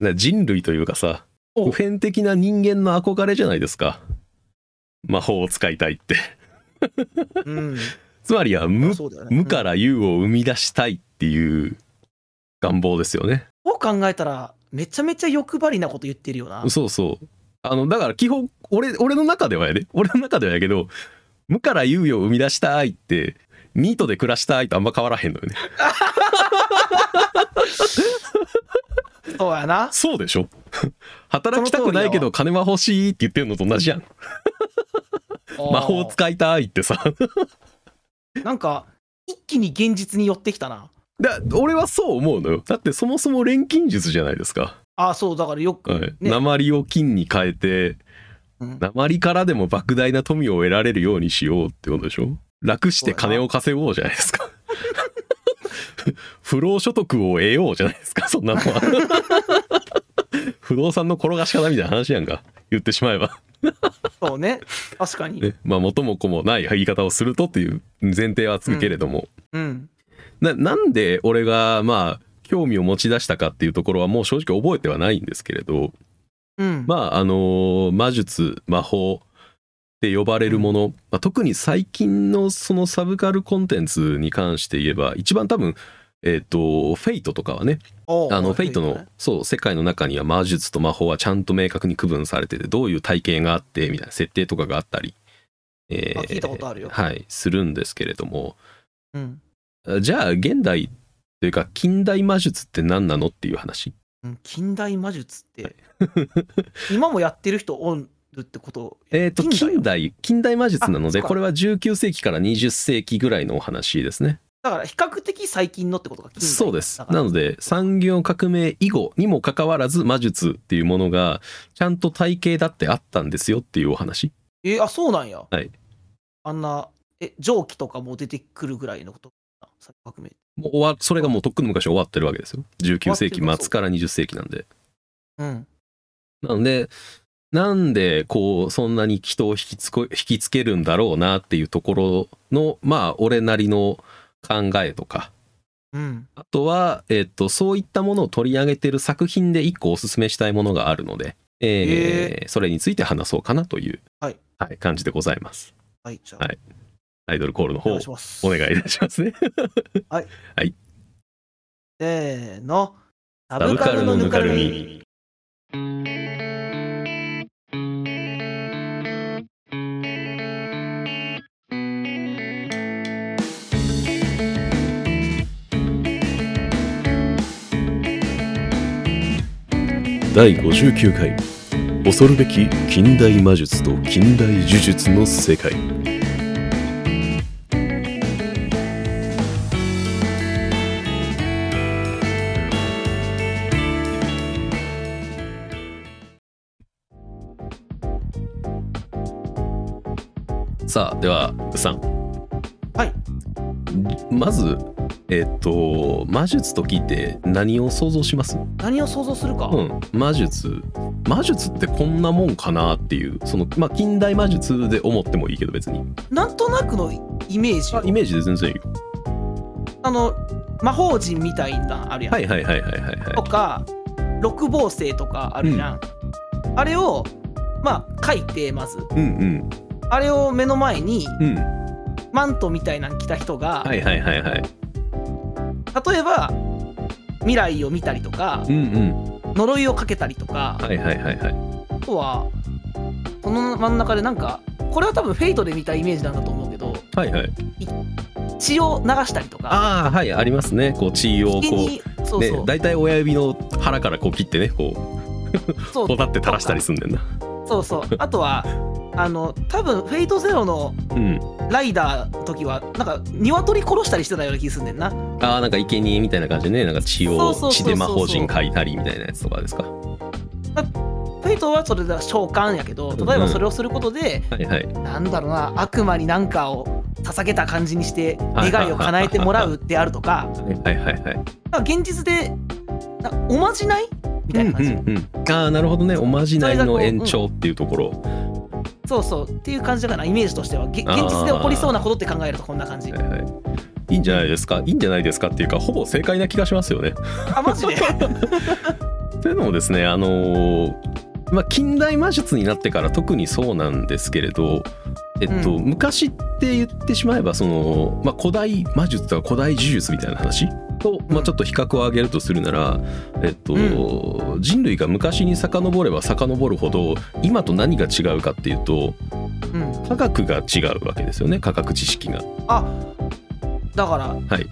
な人類というかさお。普遍的な人間の憧れじゃないですか。魔法を使いたいって。うん。つまりは無ね。無から有を生み出したいっていう願望ですよね。こう考えたらめちゃめちゃ欲張りなこと言ってるよな。そうそう。あのだから基本俺俺の中ではやで。俺の中ではやけど無から有を生み出したいってニートで暮らしたいとあんま変わらへんのよね そうやな。そうでしょ？働きたくないけど金は欲しいって言ってるのと同じやん。魔法使いたいってさ。なんか一気に現実に寄ってきたな。だ俺はそう思うのよ。だってそもそも錬金術じゃないですか、あそうだからよく、はい。ね。鉛を金に変えてうん。鉛からでも莫大な富を得られるようにしようってことでしょ？楽して金を稼ごうじゃないですか不労所得を得ようじゃないですか そんなのは。不動産の転がし方みたいな話やんか言ってしまえば。そうね。確かに、ねまあ元も子もない言い方をするとっていう前提はつくけれども、うん。ななんで俺がまあ興味を持ち出したかっていうところはもう正直覚えてはないんですけれど。うん。まああの魔術魔法って呼ばれるもの、まあ、特に最近のそのサブカルコンテンツに関して言えば一番多分えっ、とフェイトとかはねあのフェイトのねそう世界の中には魔術と魔法はちゃんと明確に区分されててどういう体系があってみたいな設定とかがあったり、えあ聞いたことあるよ。はいするんですけれども。うん。じゃあ現代というか近代魔術って何なのっていう話。うん近代魔術って。今もやってる人おるってこと？えっ、と近代近代魔術なのでこれは19世紀から20世紀ぐらいのお話ですねだから比較的最近のってことか近代そうです。なので産業革命以後にもかかわらず魔術っていうものがちゃんと体系だってあったんですよっていうお話。えーあそうなんや。はい。あんなえ蒸気とかも出てくるぐらいのことさ革命。もう終わそれがもうとっくの昔終わってるわけですよ。19世紀末から20世紀なんで。うん。なのでなんでこうそんなに人を引きつこ引きつけるんだろうなっていうところのまあ俺なりの考えとか。うん。あとは、えっとそういったものを取り上げてる作品で一個おすすめしたいものがあるので、えーそれについて話そうかなという、はい。感じでございます。はいじゃあ、はい。アイドルコールのお方お願いいたしますね。せーの。ササブカルのぬかるみ第59回。恐るべき近代魔術と近代呪術の世界。さあではうさん。はい。まずえっ、と魔術と聞いて何を想像します？何を想像するか、うん、魔術。魔術ってこんなもんかなっていう。そのまあ近代魔術で思ってもいいけど別に。なんとなくのイメージイメージで全然いいよ。あの魔法陣みたいなあるやん、はいはいはいはいはいはい。とか六芒星とかあるじゃん、あれをまあ書いてまず。うんあれを目の前にうん。うんマントみたいなの着た人が、はいはいはいはい例えば未来を見たりとかうんうん。呪いをかけたりとか、はいはいはいはい。あとはその真ん中でなんかこれは多分フェイトで見たイメージなんだと思うけどはいはい。血を流したりとかああはいありますね。こう血をこ気にそううそう、ね大体親指の腹からこう切ってねこうこう。だって垂らしたりすんねんな。そうそう。あとはあの多分フェイトゼロのうん。ライダーの時はなんか鶏殺したりしてたような気がすんねんなああなんか生贄みたいな感じでねなんか血を血で魔法陣書いたりみたいなやつとかですか？フェイトはそれでは召喚やけど例えばそれをすることで、はいはい。なんだろうな悪魔に何かを捧げた感じにしてはい願いを叶えてもらうであるとか。はいはいはいはい。なんか現実でなおまじない？みたいな感じ、うんうんうん、ああなるほどね。おまじないの延長っていうところ、そうそう。っていう感じだからイメージとしては。げ現実で起こりそうなことって考えるとこんな感じ。はいはいいいんじゃないですか？いいんじゃないですかっていうかほぼ正解な気がしますよね。あマジで？というのもですねあのーまあ、近代魔術になってから特にそうなんですけれど、えっとうん。昔って言ってしまえばその、まあ、古代魔術とか古代呪術みたいな話？と、まあ、ちょっと比較を挙げるとするなら、えっと人類が昔に遡れば遡るほど今と何が違うかっていうとうん。科学が違うわけですよね科学知識が。あだからはい、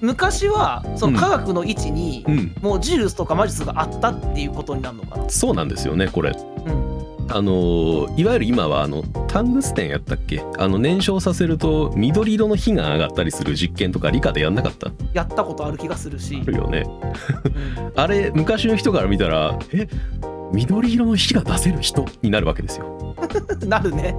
昔はそのうん。科学の位置にうん、もう呪術とか魔術があったっていうことになるのかな。そうなんですよねこれ。うん。あのいわゆる今はあのタングステンやったっけ？あの燃焼させると緑色の火が上がったりする実験とか理科でやんなかった？やったことある気がするし。あ、るよね。うん。あれ昔の人から見たらえ？緑色の火が出せる人？になるわけですよ なるね。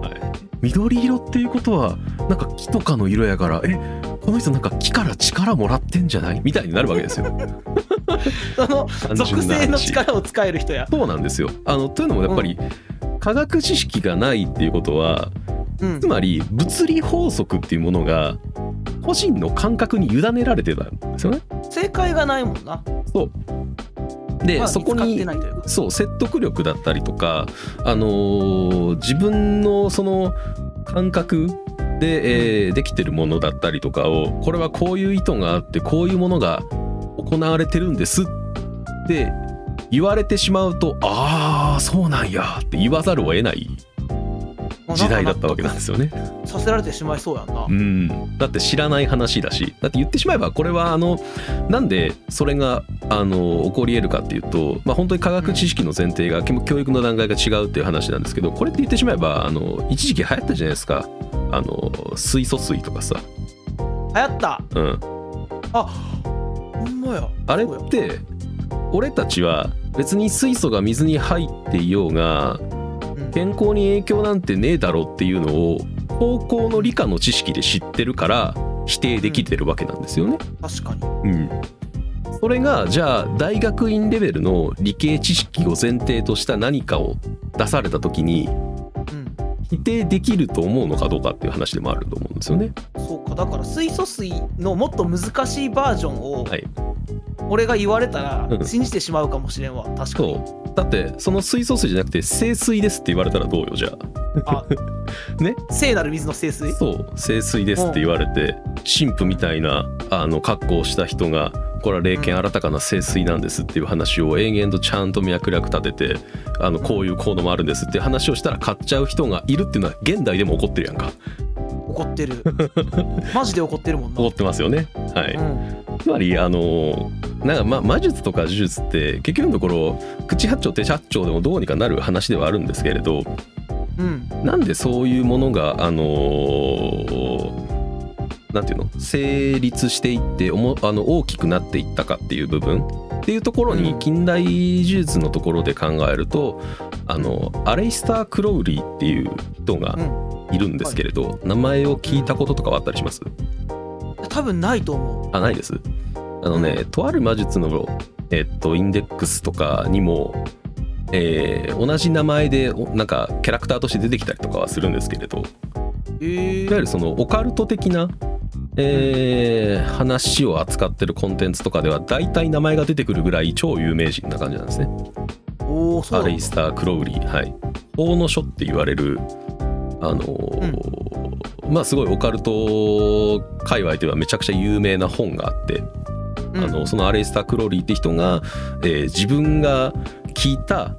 緑色っていうことはなんか木とかの色やからえこの人なんか木から力もらってんじゃない？みたいになるわけですよ。その単属性の力を使える人や、そうなんですよ。あのというのもやっぱり、科学知識がないっていうことはうん。つまり物理法則っていうものが個人の感覚に委ねられてたんですよね。正解がないもんな。そうで、まあそこにそう説得力だったりとか、あのー自分のその感覚で、えーできてるものだったりとかをこれはこういう意図があってこういうものが行われてるんですって言われてしまうとああそうなんやって言わざるを得ない時代だったわけなんですよね。させられてしまいそうやんな、うん、だって知らない話だし。だって言ってしまえばこれはあのなんでそれがあの起こり得るかっていうと、まあ、本当に科学知識の前提が教育の段階が違うっていう話なんですけどこれって言ってしまえばあの一時期流行ったじゃないですか。あの水素水とかさ、流行った。うん、あほんまや。あれって俺たちは別に水素が水に入っていようがうん健康に影響なんてねえだろっていうのを高校の理科の知識で知ってるから否定できてるわけなんですよね。確かに。うん、それがじゃあ大学院レベルの理系知識を前提とした何かを出された時にうん否定できると思うのかどうかっていう話でもあると思うんですよね。そうかだから水素水のもっと難しいバージョンをはい、俺が言われたらうん。信じてしまうかもしれんわ確かに。だってその水素水じゃなくて清水ですって言われたらどうよじゃあ。あ。ね？聖なる水の聖水？そう。清水ですって言われて神父みたいなあの格好をした人がこれは霊剣新たかな清水なんですっていう話を延々とちゃんと脈絡立ててあのこういう効能もあるんですっていう話をしたら買っちゃう人がいるっていうのは現代でも起こってるやんか。怒ってる。マジで怒ってるもんな。起こってますよね。はい。うん。つまりあのなんかま魔術とか呪術って結局のところ口八丁手八丁でもどうにかなる話ではあるんですけれどうん。なんでそういうものがあのなんていうの？成立していっておもあの大きくなっていったかっていう部分？っていうところうん。に近代呪術のところで考えるとあのアレイスター・クロウリーっていう人がいるんですけれど、名前を聞いたこととかはあったりします？多分ないと思あないです？あのね、とある魔術の、えっと、インデックスとかにも、えー同じ名前でおなんかキャラクターとして出てきたりとかはするんですけれど。えいわゆるそのオカルト的な、えー話を扱ってるコンテンツとかでは大体名前が出てくるぐらい超有名人な感じなんですね。おアレイスター・クロウリー、はい。法の書って言われる、あのーまあすごいオカルト界隈ではめちゃくちゃ有名な本があって、うんあのそのアレイスター・クローリーって人が、えー自分が聞いた、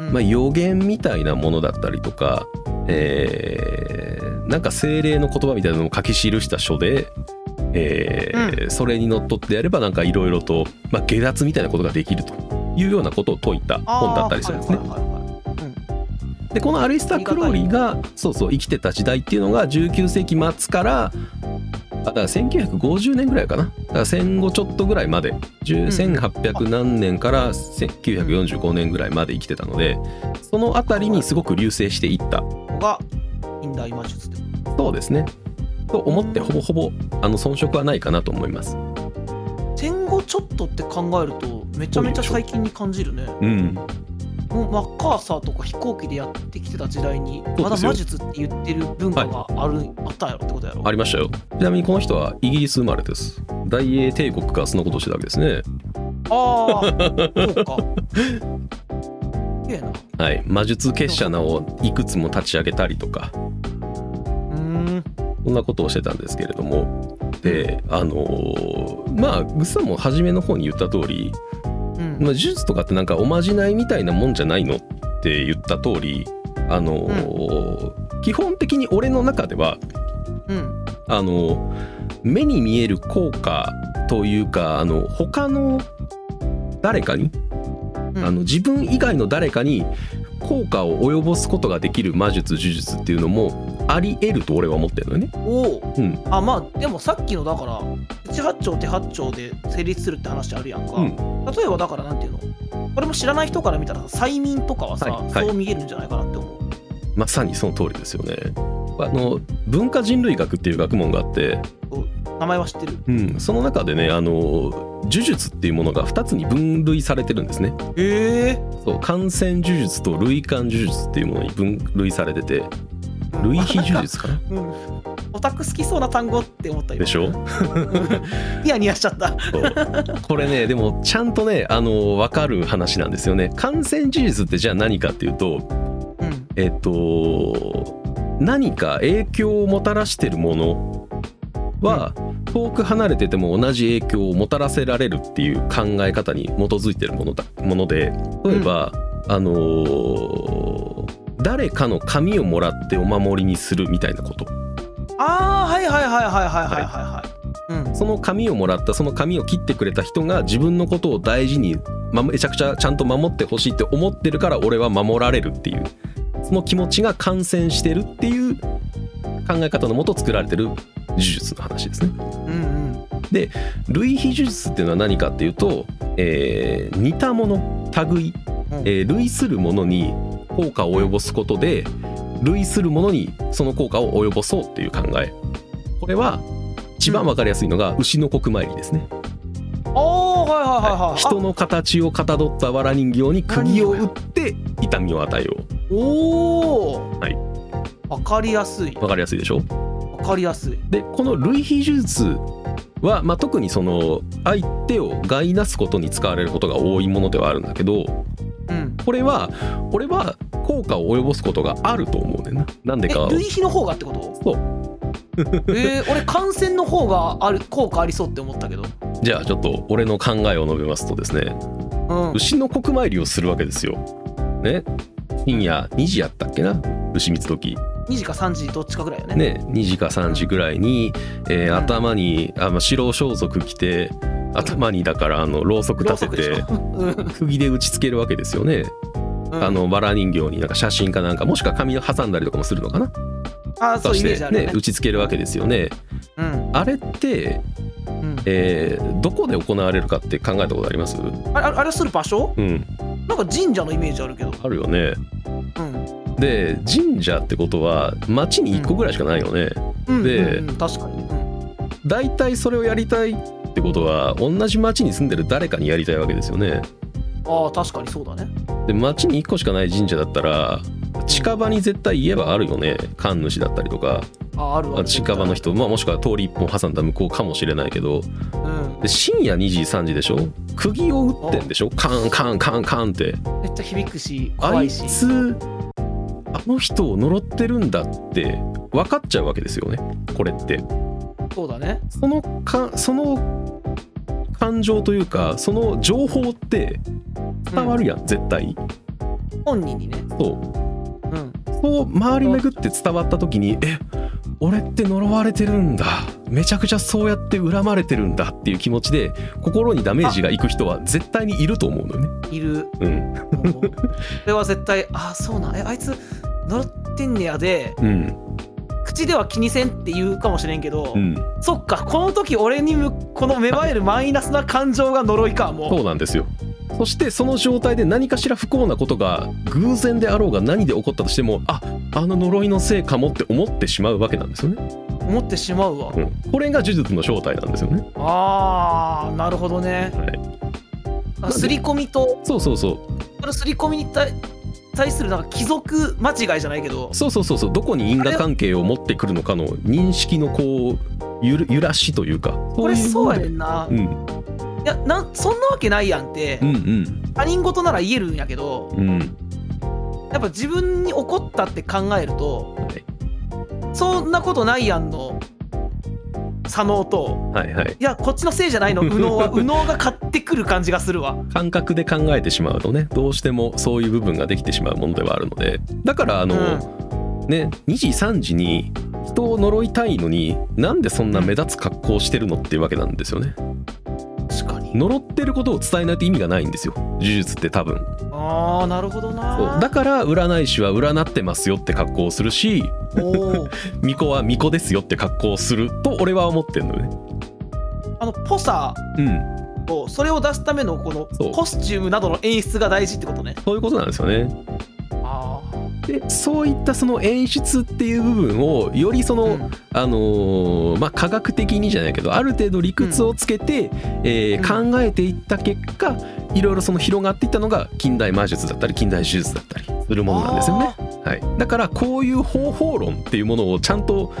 うんまあ、予言みたいなものだったりとか、えーなんか精霊の言葉みたいなのを書き記した書で、えーそれにのっとってやればなんかいろいろと、まあ、下脱みたいなことができるというようなことを説いた本だったりするんですね。でこのアレイスター・クローリーがそうそう生きてた時代っていうのが19世紀末からあだから1950年ぐらいかな。だから戦後ちょっとぐらいまで10 1800何年から1945年ぐらいまで生きてたのでその辺りにすごく流星していったここが近代魔術って。そうですね。と思ってほぼほぼあの遜色はないかなと思います。戦後ちょっとって考えるとめちゃめちゃ最近に感じるね。うん。もうマッカーサーとか飛行機でやってきてた時代にまだ魔術って言ってる文化がある、あったんやろってことやろ？ありましたよ。ちなみにこの人はイギリス生まれです。大英帝国がそのことをしてたわけですね。ああそうか はい、魔術結社名をいくつも立ち上げたりとか。うーん。そんなことをしてたんですけれども。であのーまあグッさんも初めの方に言った通り、うん。まあ、呪術とかってなんかおまじないみたいなもんじゃないの？って言った通りあのー基本的に俺の中ではうん。あの目に見える効果というかあの他の誰かにうんあの自分以外の誰かに効果を及ぼすことができる魔術呪術っていうのもあり得ると俺は思ってるのよね。おお。うん。あまあでもさっきのだから一八丁手八丁で成立するって話あるやんか、うん。例えばだからなんていうの？これも知らない人から見たらさ催眠とかはさ、はい。はい。そう見えるんじゃないかなって思う。まさにその通りですよね。あの文化人類学っていう学問があって、名前は知ってる。うん、その中でねあの呪術っていうものが2つに分類されてるんですね。へえ。そう感染呪術と類感呪術っていうものに分類されてて類比呪術かな？うん。オタク好きそうな単語って思ったよでしょ？ニヤニヤしちゃった。これねでもちゃんとねあの分かる話なんですよね。感染呪術ってじゃあ何かっていうとうん。えっと何か影響をもたらしてるものは遠く離れてても同じ影響をもたらせられるっていう考え方に基づいてるものだもので例えば、あのー誰かの紙をもらってお守りにするみたいなこと。ああはいはいはいはいはいはいはいはい。うん。その紙をもらったその紙を切ってくれた人が自分のことを大事に、ま、めちゃくちゃちゃんと守ってほしいって思ってるから俺は守られるっていう。その気持ちが感染してるっていう考え方のもと作られてる呪術の話ですね。うんうん。類比呪術っていうのは何かっていうと、えー似たもの類、えー類するものに効果を及ぼすことで類するものにその効果を及ぼそうっていう考え。これは一番わかりやすいのが牛の国参りですね。ああはいはいはいはい。人の形をかたどった藁人形に釘を打って痛みを与えよおおはい。わかりやすい。うわかりやすいでしょ？わかりやすい。でこの類比呪術は、まあ、特にその相手を害なすことに使われることが多いものではあるんだけどうん。これは俺は効果を及ぼすことがあると思うねんな。なんでか。え類比の方がってこと？そう。えー、俺感染の方がある効果ありそうって思ったけど。じゃあちょっと俺の考えを述べますとですね。うん。牛の国参りをするわけですよ。ね深夜2時やったっけな？牛三つ時。2時か3時どっちかぐらいよね。ね、2時か3時ぐらいに、えーうん。頭にあ、まあ、白装束着て頭にだからあのろうそく立てて釘で打ちつけるわけですよね、うん。あのバラ人形になんか写真かなんかもしくは紙を挟んだりとかもするのかな？あーそうしてメージあるよね。ね打ちつけるわけですよね。うん。あれって、うん。えーどこで行われるかって考えたことあります？あれあれあれする場所？うんなんか神社のイメージあるけど。あるよね。うん。で神社ってことは町に1個ぐらいしかないよね、うん。でうんうん確かに。うん。大体それをやりたいってことは同じ町に住んでる誰かにやりたいわけですよね。ああ確かにそうだね。で町に1個しかない神社だったら近場に絶対言えばあるよね。神主だったりとか。あーあるある近場の人、まあ、もしくは通り一本挟んだ向こうかもしれないけど。うんで深夜2時3時でしょ？釘を打ってんでしょ？カンカンカンカンって。めっちゃ響くしあい怖いしつあの人を呪ってるんだって分かっちゃうわけですよね。これって。そうだね。そのかその感情というかその情報って伝わるやん、絶対。本人にね。そう。うん。そう回り巡って伝わった時にえ俺って呪われてるんだ。めちゃくちゃそうやって恨まれてるんだっていう気持ちで心にダメージがいく人は絶対にいると思うのよね。いる。うん。もうこれは絶対ああそうなん。えあいつ呪ってんねやで。うん。口では気にせんって言うかもしれんけど、うん、そっかこの時俺にむこの芽生えるマイナスな感情が呪いかもそうなんですよ。そしてその状態で何かしら不幸なことが偶然であろうが何で起こったとしてもああの呪いのせいかもって思ってしまうわけなんですよね。思ってしまうわ、うん、これが呪術の正体なんですよね。あーなるほどね。はい、あ刷り込みとそうそうそう。この刷り込みに対対するなんか貴族間違いじゃないけど。そうそうそうそう。どこに因果関係を持ってくるのかの認識のこうゆる揺らしというか。これそうやねねんな、うんいやなんそんなわけないやんって、うんうん。他人事なら言えるんやけどうん。やっぱ自分に起こったって考えるとはい。そんなことないやんの左脳と。はいはい。いやこっちのせいじゃないの。右脳は 右脳が買ってくる感じがするわ。感覚で考えてしまうとねどうしてもそういう部分ができてしまうものではあるので。だからあの、ね2時3時に人を呪いたいのになんでそんな目立つ格好をしてるのっていうわけなんですよね確かに。呪ってることを伝えないと意味がないんですよ。呪術って多分。あーなるほどな。だから占い師は占ってますよって格好をするし 巫女は巫女ですよって格好をすると俺は思ってんのよね。あのポサうん。とそれを出すためのこのコスチュームなどの演出が大事ってことね。そういうことなんですよね。あでそういったその演出っていう部分をよりその、うん。あのーまあ科学的にじゃないけどある程度理屈をつけて、えー考えていった結果いろいろその広がっていったのが近代魔術だったり近代手術だったりするものなんですよね。はい、だからこういう方法論っていうものをちゃんと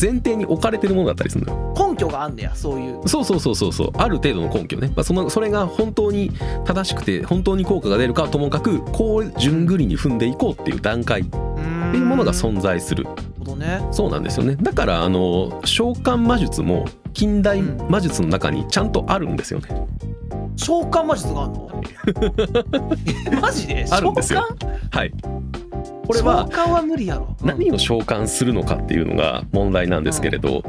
前提に置かれてるものだったりするのよ。根拠があんねやそういう。そうそうそうそうそう。ある程度の根拠ね、まあ、そのそれが本当に正しくて本当に効果が出るかはともかくこう順繰りに踏んでいこうっていう段階っていうものが存在する。そうなんですよね。だからあの召喚魔術も近代魔術の中にちゃんとあるんですよね、召喚魔術があるの？えマジで？あるんですよ。はいこれは何を召喚するのかっていうのが問題なんですけれど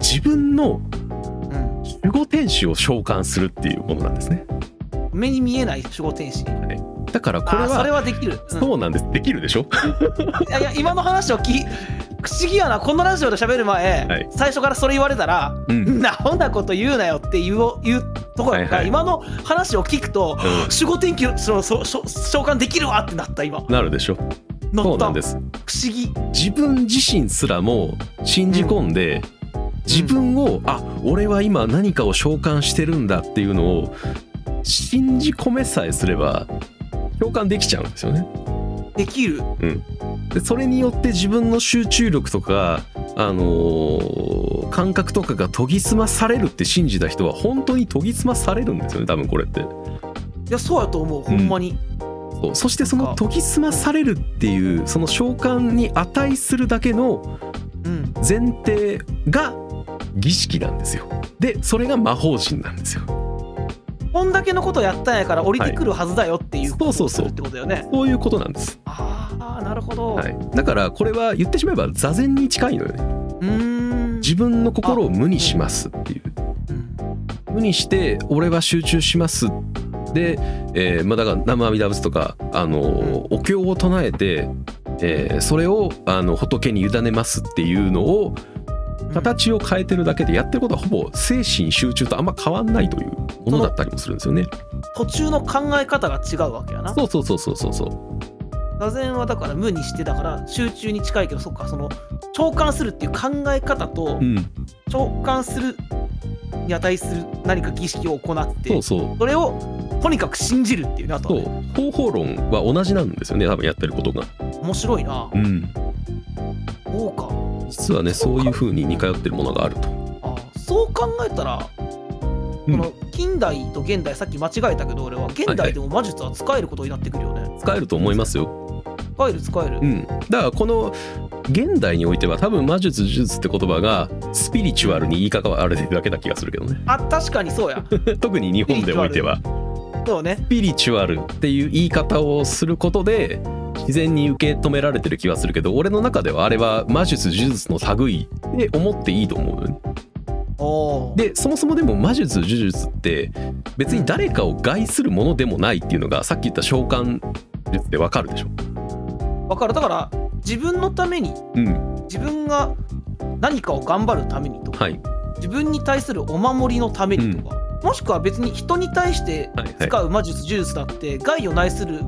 自分のうん。守護天使を召喚するっていうものなんですね。目に見えない守護天使。だからこれあーそれははできる、うん。そうなんです。できるでしょ？いやいや今の話を聞い不思議やなこのラジオで喋る前、はい。最初からそれ言われたら「うん。なほんなこと言うなよ」って言う言うところが、はいはい。今の話を聞くとうん。守護天気そのそそ召喚できるわってなった今。なるでしょ。そうなんです。不思議。自分自身すらも信じ込んで、自分をあ俺は今何かを召喚してるんだっていうのを信じ込めさえすれば召喚できちゃうんですよね。できる。でそれによって自分の集中力とか、あのー感覚とかが研ぎ澄まされるって信じた人は本当に研ぎ澄まされるんですよね多分これって。いやそうやと思うほんまに、そう。そしてその研ぎ澄まされるっていうその召喚に値するだけのうん、前提が儀式なんですよ。でそれが魔法陣なんですよこんだけのことやったんやから降りてくるはずだよっていうことをするってことだよね。そういうことなんです、ああなるほど、はい、だからこれは言ってしまえば座禅に近いのよね。うーん。自分の心を無にしますっていう。うん。無にして俺は集中します。で、えーまあ、だから南無阿弥陀仏とかあのお経を唱えて、えーそれをあの仏に委ねますっていうのを形を変えてるだけでやってることはほぼ精神集中とあんま変わんないというものだったりもするんですよね。途中の考え方が違うわけやなそうそうそうそうそうそう。座禅はだから無にしてだから集中に近いけどそっかその召喚するっていう考え方とうん、召喚するに値する何か儀式を行ってそうそう。それをとにかく信じるっていうなとそう方法論は同じなんですよね多分やってることが。面白いなうん、そうか実はねそういう風に似通ってるものがあると。あそう考えたら、うんこの近代と現代さっき間違えたけど俺は現代でも魔術は使えることになってくるよね、使えると思いますよ。使える使える、うん、だからこの現代においては多分魔術呪術って言葉がスピリチュアルに言い方はあれだけだ気がするけどね。あ確かにそうや。特に日本でおいては。そうね。スピリチュアルっていう言い方をすることで自然に受け止められてる気はするけど俺の中ではあれは魔術呪術の類で思っていいと思う。でそもそもでも魔術呪術って別に誰かを害するものでもないっていうのがさっき言った召喚術でわかるでしょわかる。だから自分のためにうん。自分が何かを頑張るためにとか、はい。自分に対するお守りのためにとか、もしくは別に人に対して使う魔術呪術だって害を内する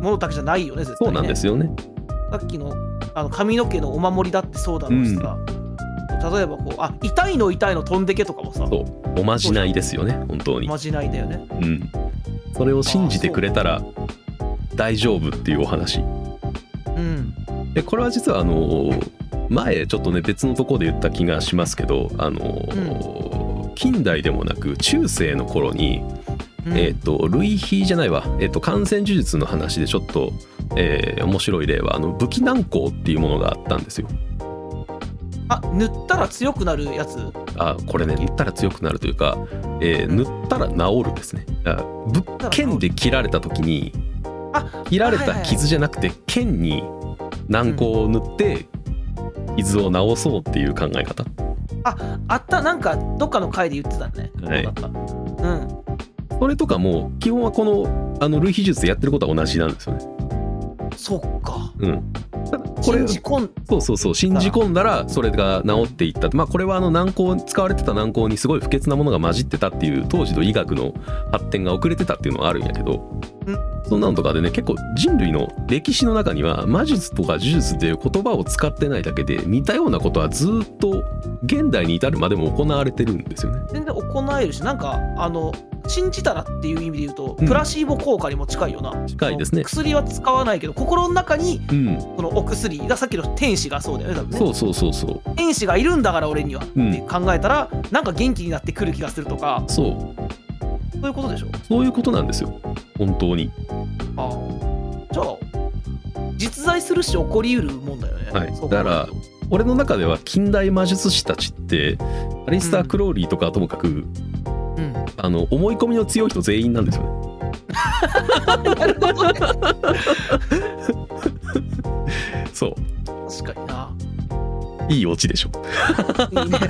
ものだけじゃないよね絶対ね。そうなんですよね。さっきのあの髪の毛のお守りだってそうだろうしさ、例えばこうあ痛いの痛いの飛んでけとかもさ。そう。おまじないですよね本当に。まじないだよね。うん、それを信じてくれたら大丈夫っていうお話うん。でこれは実はあの前ちょっとね別のところで言った気がしますけどあの、近代でもなく中世の頃に、うん。えっ、と類比じゃないわ、えっと感染呪術の話でちょっと、えー面白い例はあの武器難攻っていうものがあったんですよ。あ塗ったら強くなるやつ？あこれね塗ったら強くなるというか、えー塗ったら治るですね。あぶ剣で切られた時にあ切られた傷じゃなくて剣に軟膏を塗って傷を治そうっていう考え方。あったなんかどっかの回で言ってたね。はい。そうん。それとかも基本はこのあの類比術でやってることは同じなんですよね。そっか。うん、これ信じ込んそうそうそう信じ込んだらそれが治っていった。まあこれはあの軟膏使われてた軟膏にすごい不潔なものが混じってたっていう当時の医学の発展が遅れてたっていうのはあるんやけど。うんそんなのとかでね結構人類の歴史の中には魔術とか呪術っていう言葉を使ってないだけで似たようなことはずっと現代に至るまでも行われてるんですよね。全然行えるしなんかあの信じたらっていう意味で言うと、うん。プラシーボ効果にも近いよな。近いですね。薬は使わないけど心の中にうん、そのお薬がさっきの天使がそうだよね多分ね。そうそうそうそう。天使がいるんだから俺には、うん。って考えたらなんか元気になってくる気がするとか。そうそういうことでしょ？そういうことなんですよ。本当に。ああ。じゃあ実在するし起こりうるもんだよね、はい。だから俺の中では近代魔術師たちってアリスター・クローリーとかはともかく、うん。あの思い込みの強い人全員なんですよね。なるほど。ね そう。確かにな。いいオチでしょ。いいね。ね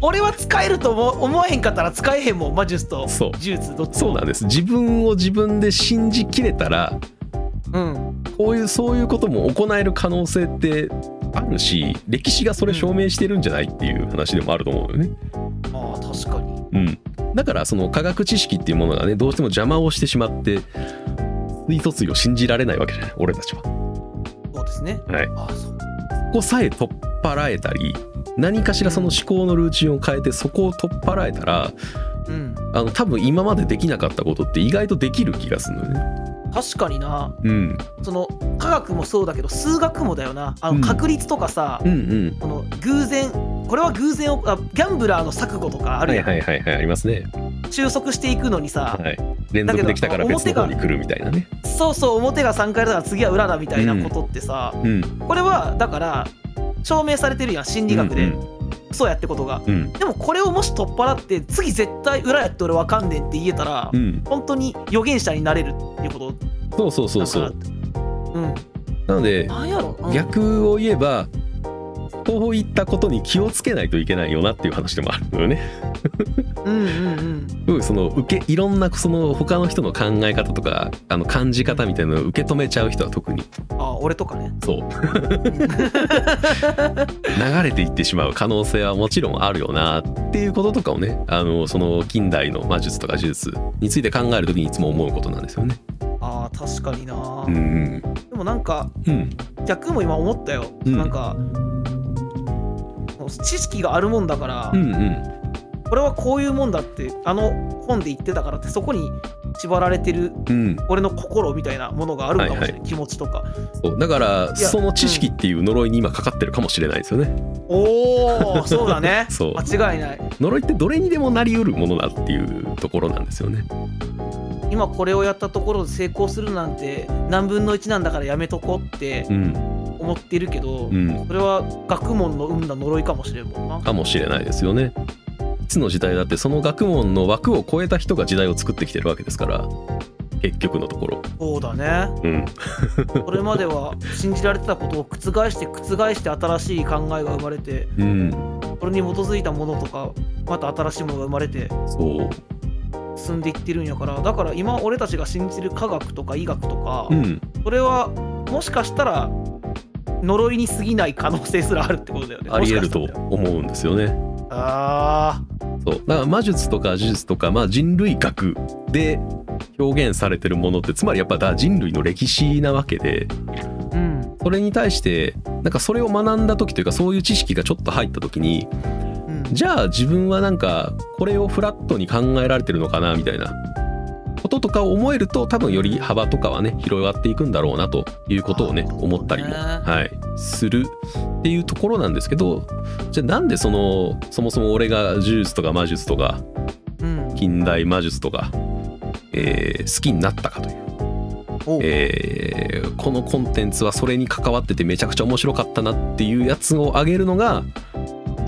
俺は使えると思思わへんかったら使えへんもん魔術と呪術どっちも。そうなんです。自分を自分で信じきれたらうん。こういうそういうことも行える可能性ってあるし歴史がそれ証明してるんじゃないっていう話でもあると思うよね。ああ確かに。うん、だからその科学知識っていうものがねどうしても邪魔をしてしまって水素水を信じられないわけじゃない俺たちは。そうですね。はい、ああそう。ここさえ取っ払えたり何かしらその思考のルーチンを変えてそこを取っ払えたらうん。あの多分今までできなかったことって意外とできる気がするのよね。確かにな。うん、その科学もそうだけど数学もだよな。あうん。の確率とかさ、うんうん。その偶然これは偶然をあギャンブラーの錯誤とかあるはいやん、はいはいはいありますね。収束していくのにさ、はい、連続できたから別の方に来るみたいなね。そうそう表が3回だから次は裏だみたいなことってさ、うん、これはだから証明されてるやん心理学で、うんそうやってことが。うん。でもこれをもし取っ払って次絶対裏やって俺わかんねんって言えたら、うん、本当に預言者になれるっていうこと？そうそうそうそう。うん。なのでうん。逆を言えばこういったことに気をつけないといけないよなっていう話でもあるのよね。うんうんうんうんその受けいろんなその他の人の考え方とかあの感じ方みたいなのを受け止めちゃう人は特にあ俺とかねそう流れていってしまう可能性はもちろんあるよなっていうこととかをねあのその近代の魔術とか呪術について考える時にいつも思うことなんですよね。あー確かにな、うんでもなんかうん。逆も今思ったよ、うん。なんか知識があるもんだから、うんうん。これはこういうもんだってあの本で言ってたからってそこに縛られてるうん。俺の心みたいなものがあるかもしれない、はい気持ちとか。そう。だからその知識っていう呪いに今かかってるかもしれないですよね。おおそうだね。そう。間違いない。呪いってどれにでもなりうるものだっていうところなんですよね。今これをやったところで成功するなんて何分の1なんだからやめとこうってうん。思ってるけど、うん。それは学問の生んだ呪いかもしれんもんな。かもしれないですよね。いつの時代だってその学問の枠を超えた人が時代を作ってきてるわけですから結局のところ。そうだね。うん。これまでは信じられてたことを覆して覆して新しい考えが生まれてうん。それに基づいたものとかまた新しいものが生まれてそう進んでいってるんやからだから今俺たちが信じる科学とか医学とか、うん。それはもしかしたら呪いに過ぎない可能性すらあるってことだよね。ありえると思うんですよね。あそう。だから魔術とか呪術とか、まあ、人類学で表現されてるものってつまりやっぱだ人類の歴史なわけでーうん。それに対してなんかそれを学んだ時というかそういう知識がちょっと入った時にうんじゃあ自分はなんかこれをフラットに考えられてるのかなみたいなこととかを思えると多分より幅とかはね広がっていくんだろうなということをね思ったりも、はい、するっていうところなんですけどじゃあなんでそのそもそも俺が呪術とか魔術とかうん近代魔術とか、えー好きになったかという、えーこのコンテンツはそれに関わっててめちゃくちゃ面白かったなっていうやつをあげるのが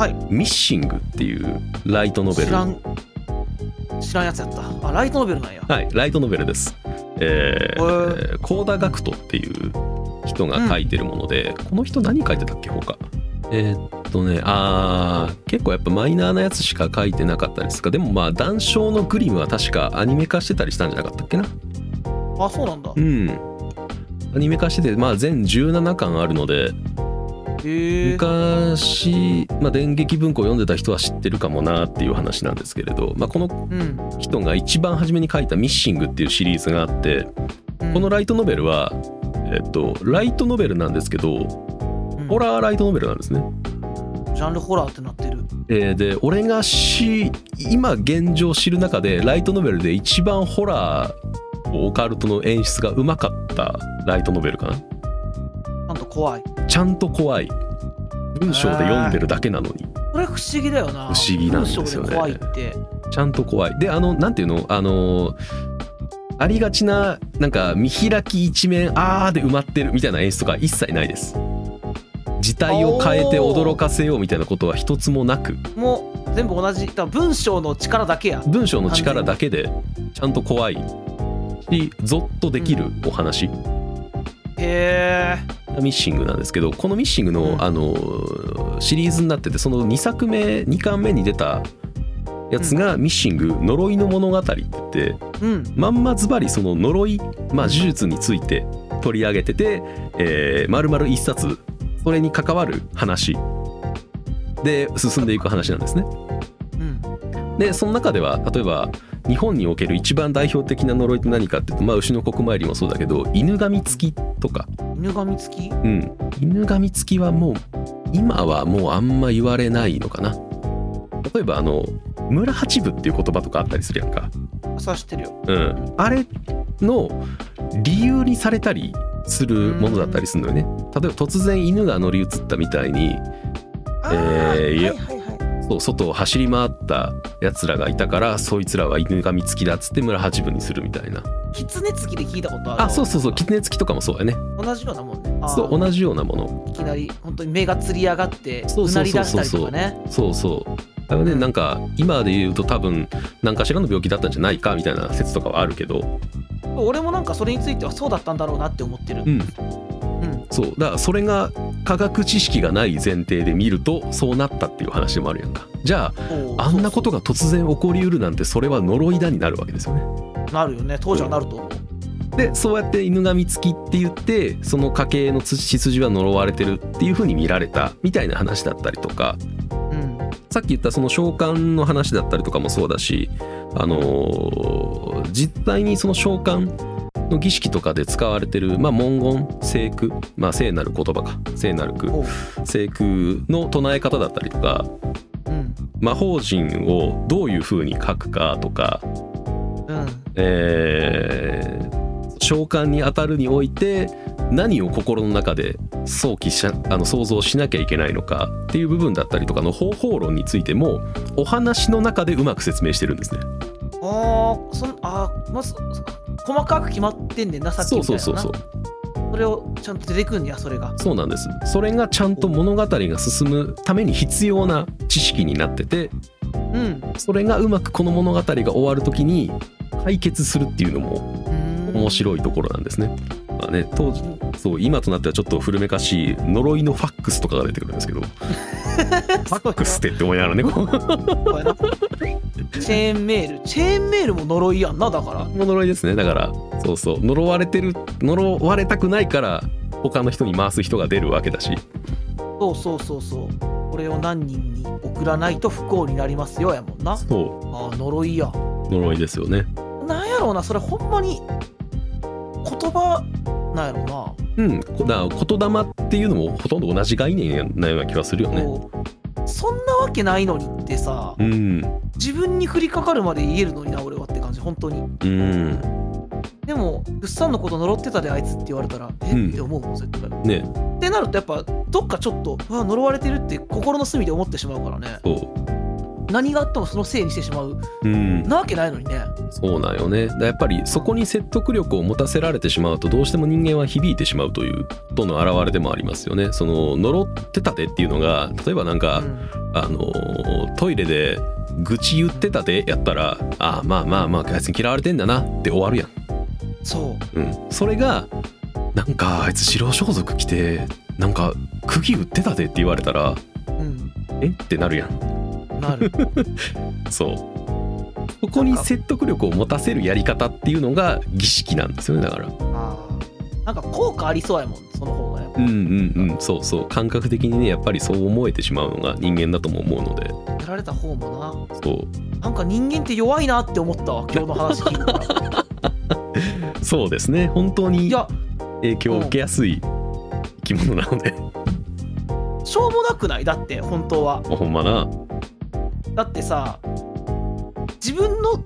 はい「ミッシング」っていうライトノベル。知らん。知らんやつやった。あライトノベルなんや。はい、ライトノベルです。えへー、コーダガクトっていう人が書いてるもので、この人何書いてたっけ他？えーっとねあー結構やっぱマイナーなやつしか書いてなかったですか。でもまあ談笑のグリムは確かアニメ化してたりしたんじゃなかったっけな？あそうなんだ。うん。アニメ化しててまあ全17巻あるので昔、まあ、電撃文庫を読んでた人は知ってるかもなっていう話なんですけれど、まあ、このうん。人が一番初めに書いた「ミッシング」っていうシリーズがあってうん。このライトノベルは、えっと、ライトノベルなんですけど、うん。ホラーライトノベルなんですね。ジャンルホラーってなってる。えーで、俺がし、今現状知る中で、ライトノベルで一番ホラー、オカルトの演出がうまかったライトノベルかな。ちゃんと怖いちゃんと怖い。文章で読んでるだけなのに、これ不思議だよな。不思議なんですよね。怖いって。ちゃんと怖い。で、あの、なんていうの？あの、ありがちな、なんか、見開き一面、あーで埋まってるみたいな演出とか一切ないです。字体を変えて驚かせようみたいなことは一つもなく、もう全部同じ。文章の力だけや。文章の力だけでちゃんと怖いしゾッとできるお話、へえミッシングなんですけどこのミッシングの,、うん。あのシリーズになっててその2作目2巻目に出たやつが「ミッシング呪いの物語」って言ってうん。まんまズバリその呪い、まあ、呪術について取り上げてて、えー、丸々一冊それに関わる話。で進んでいく話なんですね。うん。でその中では例えば日本における一番代表的な呪いって何かっていうと、まあ、牛の国参りもそうだけど犬神付きとか、犬神付き？うん、犬神付きはもう今はもうあんま言われないのかな。例えばあの村八部っていう言葉とかあったりするやんか、さしてるよ。うん、あれの理由にされたりするものだったりするのよね。例えば突然犬が乗り移ったみたいにえーはいはいそう外を走り回ったやつらがいたからそいつらは犬神付きだっつって村八分にするみたいな。狐付きで聞いたことあるあそうそうそう狐付きとかもそうやね。同じようなもんね。そう同じようなもの。いきなり本当に目がつり上がってそうなり出したりとかね。そうそう。だからねなんか今で言うと多分何かしらの病気だったんじゃないかみたいな説とかはあるけど。俺もなんかそれについてはそうだったんだろうなって思ってるうんうん。そう。だからそれが科学知識がない前提で見るとそうなったっていう話でもあるやんか。じゃああんなことがが突然起こりうるなんてそれは呪いだになるわけですよね。なるよね。当時はなると思う。でそうやって犬神付きって言ってその家系の血筋は呪われてるっていう風に見られたみたいな話だったりとか。うん。さっき言ったその召喚の話だったりとかもそうだしあのー実際にその召喚の儀式とかで使われてる、まあ、文言聖句、まあ、聖なる言葉か。聖なる句。聖句の唱え方だったりとかうん。魔法陣をどういう風に書くかとかうん。えー召喚に当たるにおいて何を心の中で想起しあの想像しなきゃいけないのかっていう部分だったりとかの方法論についてもお話の中でうまく説明してるんですね。あーそんあーまず細かく決まってんねんなさっきそうみたいうな。そそうそうそれをちゃんと出てくんやそれが。そうなんです。それがちゃんと物語が進むために必要な知識になっててうん。それがうまくこの物語が終わる時に解決するっていうのも面白いところなんですね。まあね当時そう今となってはちょっと古めかしい呪いのファックスとかが出てくるんですけど。ファックスってって思いながらねこうチェーンメール。チェーンメールも呪いやんなだから。もう呪いですねだから。そうそう。呪われてる呪われたくないから他の人に回す人が出るわけだし。そうそうそうそう。これを何人に送らないと不幸になりますよやもんな。そあー呪いや。う呪いですよね。なんやろうなそれほんまに言葉なんやろうな。うん。こだ言霊っていうのもほとんど同じ概念なような気がするよね。そんなわけないのにってさ。うん自分に降りかかるまで言えるのにな俺はって感感じ本当に。うん。でもぐっさんのこと呪ってたであいつって言われたらえ、うん。って思うもん絶対ね。ってなるとやっぱどっかちょっとうわ呪われてるって心の隅で思ってしまうからね。そ何があってもそのせいにしてしまう。ううん。なわけないのにね。そうなんよね。だやっぱりそこに説得力を持たせられてしまうとどうしても人間は響いてしまうということの表れでもありますよね。その呪ってたでっていうのが例えばなんか、うん。あのートイレで愚痴言ってたでやったらああまあまあまああいつに嫌われてんだなって終わるやん。そう。うん、それがなんかあいつ白装束着てなんか釘打ってたでって言われたらうん。え？ってなるやん。なる。そう。ここに説得力を持たせるやり方っていうのが儀式なんですよねだから。あーなんか効果ありそうやもんその方がやっぱ。うんうんうん。そうそう。感覚的にねやっぱりそう思えてしまうのが人間だとも思うので。やられた方もそう。ななんか人間って弱いなって思ったわ今日の話聞いたら。そうですね。本当にいや影響を受けやすい生き物なので。しょうもなくない？だって本当は。ほんまな。だってさ自分の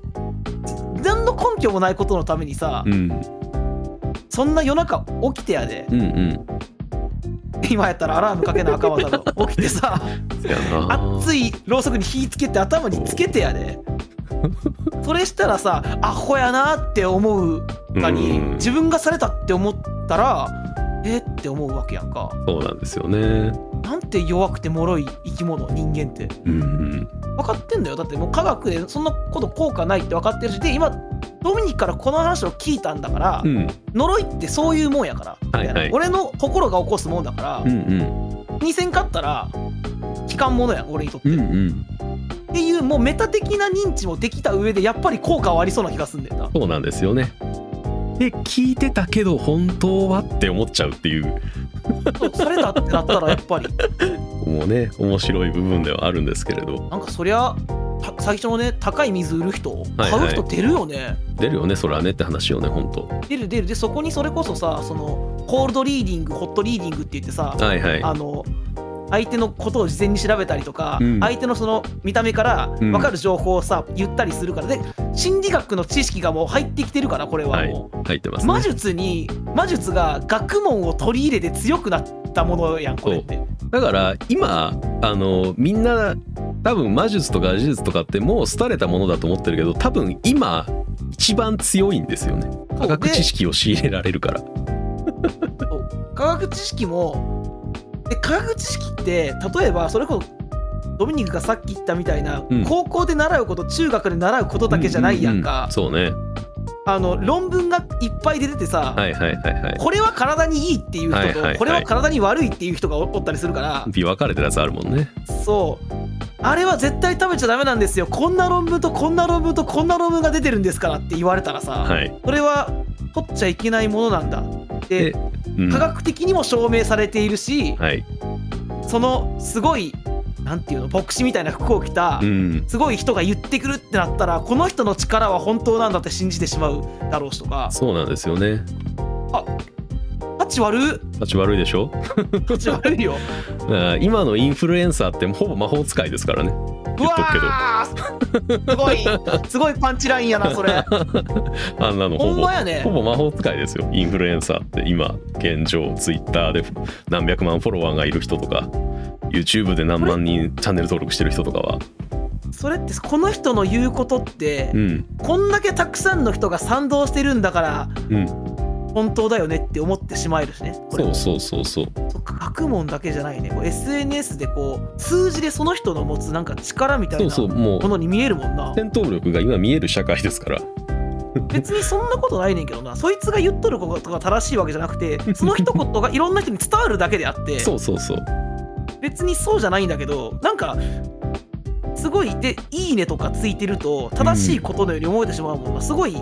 何の根拠もないことのためにさ、うんそんな夜中起きてやで。うんうん。今やったらアラームかけなあかんわだ。ろ 起きてさ熱いろうそくに火つけて頭につけてやで。それしたらさアホやなって思うかにうん。自分がされたって思ったらえって思うわけやんか。そうなんですよね。なんて弱くて脆い生き物人間って。うんうん。分かってんだよ。だってもう科学でそんなこと効果ないって分かってるしで今ドミニクからこの話を聞いたんだから、うん。呪いってそういうもんやから、はいはい。俺の心が起こすもんだから、うんうん。気にせんかったら悲観ものやん俺にとって、うんうっんていうもうメタ的な認知もできた上でやっぱり効果はありそうな気がすんだよな。そうなんですよね。で聞いてたけど本当はって思っちゃうっていう。それたってなったらやっぱり。もうね面白い部分ではあるんですけれど。なんかそりゃた最初のね高い水売る人はい買う人出るよね、出るよねそれはねって話よね本当。出る出る。でそこにそれこそさそのコールドリーディングホットリーディングって言ってさ、はいはい。あの相手のことを事前に調べたりとか、うん。相手のその見た目からうん。分かる情報をさ、言ったりするから。で心理学の知識がもう入ってきてるからこれははい。もう、入ってますね。魔術に魔術が学問を取り入れて強くなったものやんこれって。だから今あのみんな多分魔術とか呪術とかってもう廃れたものだと思ってるけど多分今一番強いんですよね。科学知識を仕入れられるから。科学知識もで科学知識って例えばそれこそドミニクがさっき言ったみたいな、うん。高校で習うこと中学で習うことだけじゃないやんか、うううそうねあの論文がいっぱい出ててさ、はいはいはいはい。これは体にいいっていう人と、はいはいはい。これは体に悪いっていう人がおおったりするから、微分かれてるやつあるもんね。そう。あれは絶対食べちゃダメなんですよ。こんな論文とこんな論文とこんな論文が出てるんですからって言われたらさ、はい。それは取っちゃいけないものなんだででうん。科学的にも証明されているし、はい。そのすごいなんていうの牧師みたいな服を着た、うん。すごい人が言ってくるってなったらこの人の力は本当なんだって信じてしまうだろうしとか。そうなんですよね。タッチ悪い？立ち悪いでしょ？タッチ悪いよ。今のインフルエンサーってほぼ魔法使いですからね。う言っとくけど。わーすごい。すごいパンチラインやなそれ。あんなのほぼやね。ほぼ魔法使いですよ。インフルエンサーって今現状ツイッターで何百万フォロワーがいる人とか YouTube で何万人チャンネル登録してる人とかは。それってこの人の言うことって、うん。こんだけたくさんの人が賛同してるんだからうん。本当だよねって思ってしまえるしねそうそうそうそう。そっか学問だけじゃないね。こう SNS でこう数字でその人の持つなんか力みたいそうなそうもう。ものに見えるもんな。戦闘力が今見える社会ですから。別にそんなことないねんけどな。そいつが言っとることが正しいわけじゃなくてその一言がいろんな人に伝わるだけであって。そうそうそう別にそうじゃないんだけどなんかすごいで「いいね」とかついてると正しいことのように思えてしまうもんな。すごい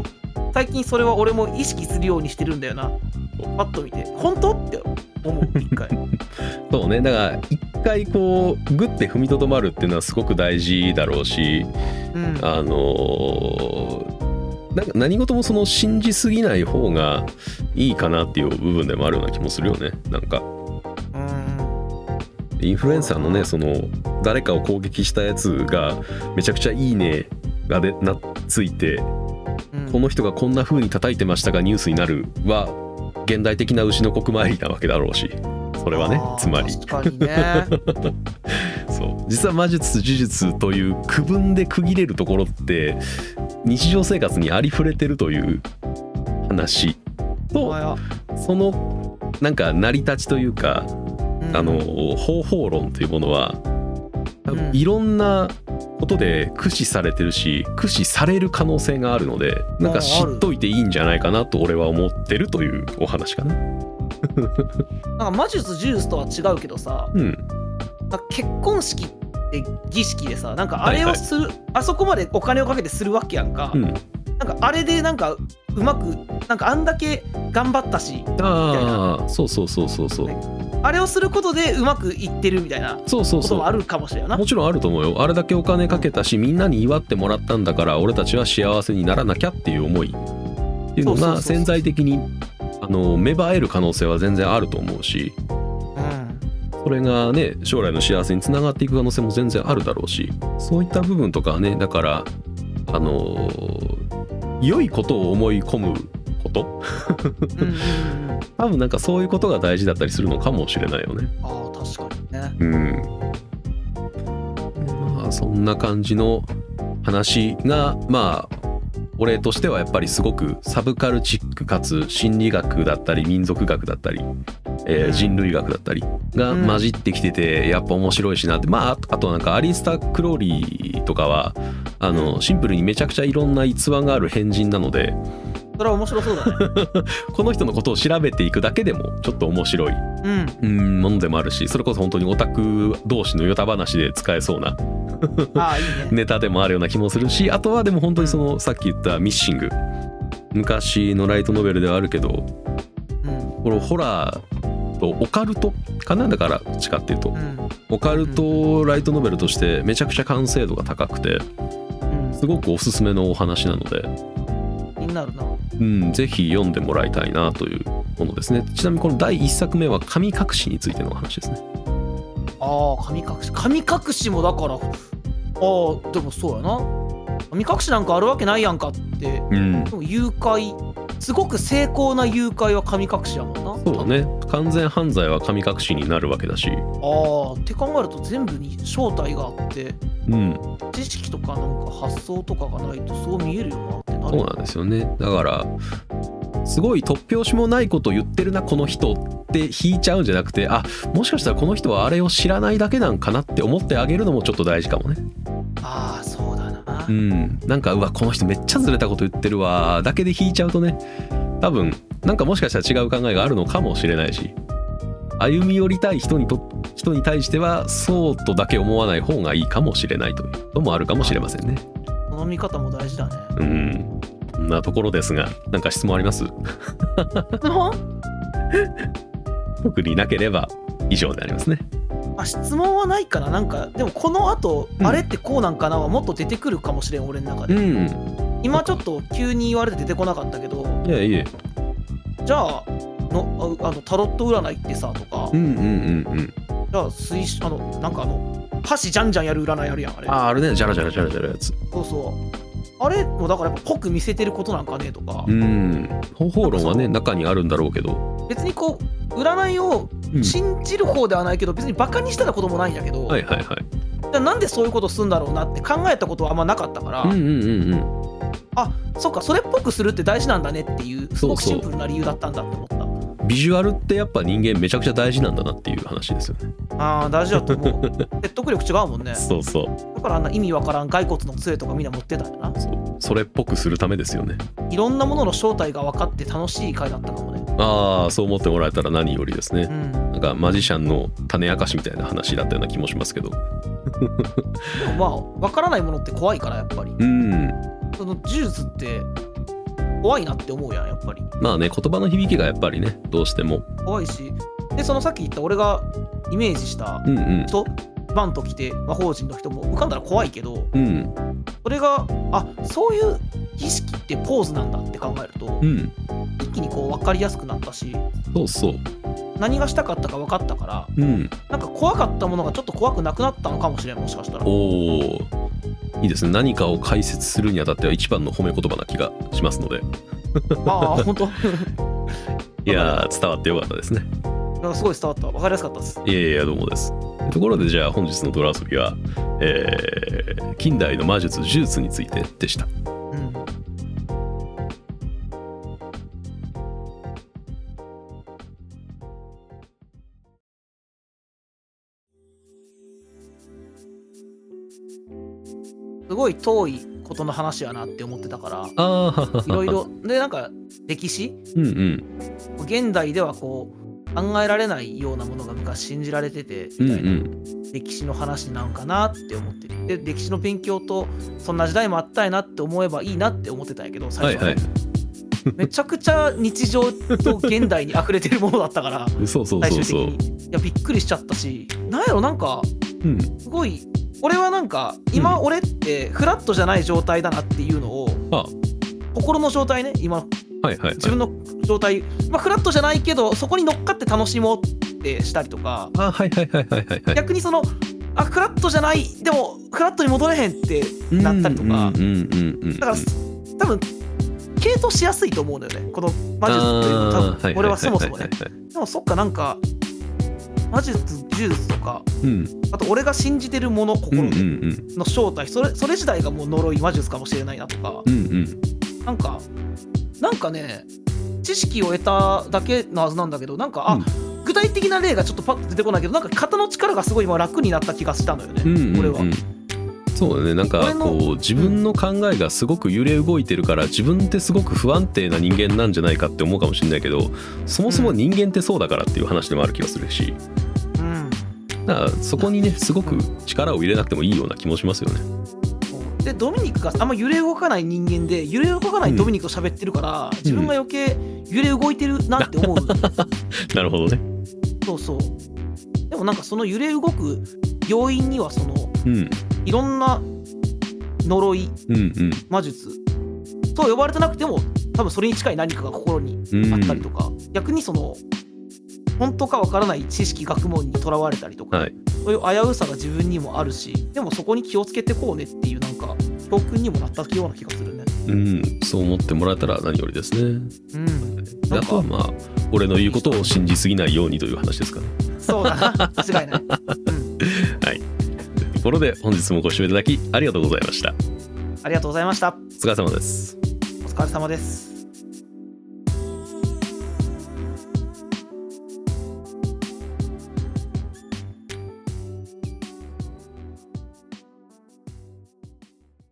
最近それは俺も意識するようにしてるんだよな。パッと見て。本当？って思う一回。そうね。だから一回こうグッて踏みとどまるっていうのはすごく大事だろうしうん。あのーなんか何事もその信じすぎない方がいいかなっていう部分でもあるような気もするよね。なんか。うんインフルエンサーのねその誰かを攻撃したやつがめちゃくちゃいいねがでなついてこの人がこんな風に叩いてましたがニュースになるは現代的な牛の国参りなわけだろうしそれはねつまり。ね。そう。実は魔術呪術という区分で区切れるところって日常生活にありふれてるという話とそのなんか成り立ちというかうんあの方法論というものは多分うん。いろんなことで駆使されてるし駆使される可能性があるのでなんか知っといていいんじゃないかなと俺は思ってるというお話かな。なんか魔術呪術とは違うけどさうん、結婚式って儀式でさなんかあれはいはい。をする、あそこまでお金をかけてするわけやんか、うん、なんかあれでなんかうまくなんかあんだけ頑張ったしああそうそうそうそうそう。あれをすることでうまくいってるみたいなそうそうそう。こともあるかもしれんよな。もちろんあると思うよ。あれだけお金かけたしみんなに祝ってもらったんだから俺たちは幸せにならなきゃっていう思い。っていうのが潜在的にあの芽生える可能性は全然あると思うし。うんそれがね将来の幸せにつながっていく可能性も全然あるだろうし。そういった部分とかはねだからあの良いことを思い込むこと？多分なんかそういうことが大事だったりするのかもしれないよね。ああ確かにねうん。まあそんな感じの話がまあ俺としてはやっぱりすごくサブカルチックかつ心理学だったり民族学だったり、えーうん。人類学だったりがうん。混じってきててやっぱ面白いしなって。まあああとなんかアリスタ・クローリーとかはあのシンプルにめちゃくちゃいろんな逸話がある変人なのでそれは面白そうだね。この人のことを調べていくだけでもちょっと面白い。うん。うんものでもあるしそれこそ本当にオタク同士のヨタ話で使えそうなああいいね。ネタでもあるような気もするしあとはでも本当にそのさっき言ったミッシング。昔のライトノベルではあるけどうん。このホラーとオカルトかな？だからどっちかっていうと。うん。オカルトライトノベルとしてめちゃくちゃ完成度が高くてうん。すごくおすすめのお話なので、気になるな。うん、ぜひ読んでもらいたいなというものですね。ちなみにこの第1作目は神隠しについてのお話ですね。ああ神隠し。神隠しもだからああでもそうやな。神隠しなんかあるわけないやんかってうん。でも誘拐すごく成功な誘拐は神隠しやもんな。そうだね。完全犯罪は神隠しになるわけだし。ああって考えると全部に正体があってうん。知識とかなんか発想とかがないとそう見えるよなってなるそうなんですよね。だからすごい突拍子もないこと言ってるなこの人って引いちゃうんじゃなくてあもしかしたらこの人はあれを知らないだけなんかなって思ってあげるのもちょっと大事かもねなうん。なんかうわこの人めっちゃずれたこと言ってるわ。だけで引いちゃうとね多分なんかもしかしたら違う考えがあるのかもしれないし歩み寄りたい人にと人に対してはそうとだけ思わない方がいいかもしれないというのもあるかもしれませんね。その見方も大事だね。うん。なところですがなんか質問あります？特になければ以上でありますね。あ質問はないかな？なんかでもこの後、うん。あれってこうなんかな？はもっと出てくるかもしれん俺の中で、うん。今ちょっと急に言われて出てこなかったけど。いやいえ。じゃあのああのタロット占いってさとか、うんうんうんうん。じゃあ水あのなんかあの箸じゃんじゃんやる占いあるやんあれ。ああ、あれね、じゃらじゃらじゃらじゃらやつ。そうそうあれもだからやっぱぽく見せてることなんかねとか、うん。方法論はね、中にあるんだろうけど。別にこう占いをうん信じる方ではないけど別にバカにしたらこともないんやけど、はいはいはい。じゃあなんでそういうことするんだろうなって考えたことはあんまなかったから、うんうんうんうん。あそっかそれっぽくするって大事なんだねっていうすごくシンプルな理由だったんだって思ったビジュアルってやっぱ人間めちゃくちゃ大事なんだなっていう話ですよね。あー大事だと思う 説得力違うもんねそうそう。だからあんな意味わからん骸骨の杖とかみんな持ってたんだなそうそれっぽくするためですよね。いろんなものの正体が分かって楽しい回だったかもねああ、そう思ってもらえたら何よりですねう。んなんかマジシャンの種明かしみたいな話だったような気もしますけど。でもまあ分からないものって怖いからやっぱりうん。その呪術って怖いなって思うやんやっぱりまあね、言葉の響きがやっぱりね、どうしても。怖いしでそのさっき言った俺がイメージしたうんうん。人バンと来て魔法陣の人も浮かんだら怖いけどうん。それがあそういう儀式ってポーズなんだって考えるとうん。一気にこう分かりやすくなったしそうそう。何がしたかったか分かったからうん。なんか怖かったものがちょっと怖くなくなったのかもしれんもしかしたらおお。いいですね何かを解説するにあたっては一番の褒め言葉な気がしますのでああ本当 いやー伝わってよかったですねなんかすごい伝わった。わかりやすかったです。いやいやどうもです。ところでじゃあ本日のドラ遊びは、えー近代の魔術呪術についてでした。うん。すごい遠いことの話やなって思ってたからいろいろ。でなんか歴史？うんうん。現代ではこう考えられないようなものが昔信じられててうんうみたいなん歴史の話なんかなって思ってるで歴史の勉強とそんな時代もあったんやなって思えばいいなって思ってたんやけど最初は。はいはい。めちゃくちゃ日常と現代に溢れてるものだったから そうそう最そうそう。終的に。いやびっくりしちゃったし。なんやろなんかうん。すごい俺はなんか今俺ってフラットじゃない状態だなっていうのをあ。心の状態ね今。はいはいはい。自分の状態、まあ、フラットじゃないけどそこに乗っかって楽しもうってしたりとか。逆にそのあフラットじゃないでもフラットに戻れへんってなったりとか。だから多分系統しやすいと思うのよね。この魔術というの多あー分。俺はそもそもね。でもそっかなんか魔術呪術とかうん。あと俺が信じてるもの心んの正体それそれ自体がもう呪い魔術かもしれないなとか。うんうん。なんかなんかね知識を得ただけのはずなんだけどなんかあ、うん。具体的な例がちょっとパッと出てこないけどなんか型の力がすごい今楽になった気がしたのよね、うんうん。うん。そうだね。なんかこう自分の考えがすごく揺れ動いてるから自分ってすごく不安定な人間なんじゃないかって思うかもしれないけどそもそも人間ってそうだからっていう話でもある気がするし。うん。だからそこにねすごく力を入れなくてもいいような気もしますよね。でドミニクがあんま揺れ動かない人間で揺れ動かないドミニクと喋ってるから、自分が余計揺れ動いてるなって思う、なるほどね。そうそう。でもなんかその揺れ動く要因にはそのうん。いろんな呪いうんうん。魔術。と呼ばれてなくても多分それに近い何かが心にうん。あったりとか、逆にその本当かわからない知識学問にとらわれたりとか、はい。そういう危うさが自分にもあるしでもそこに気をつけてこうねっていうか教訓にもなったような気がするね。うんそう思ってもらえたら何よりですね。うん、でなんかあとはまあ俺の言うことを信じすぎないようにという話ですかね。そうだな間違いない。うん、というところで本日もご視聴いただきありがとうございました。ありがとうございました。お疲れ様です。お疲れ様です。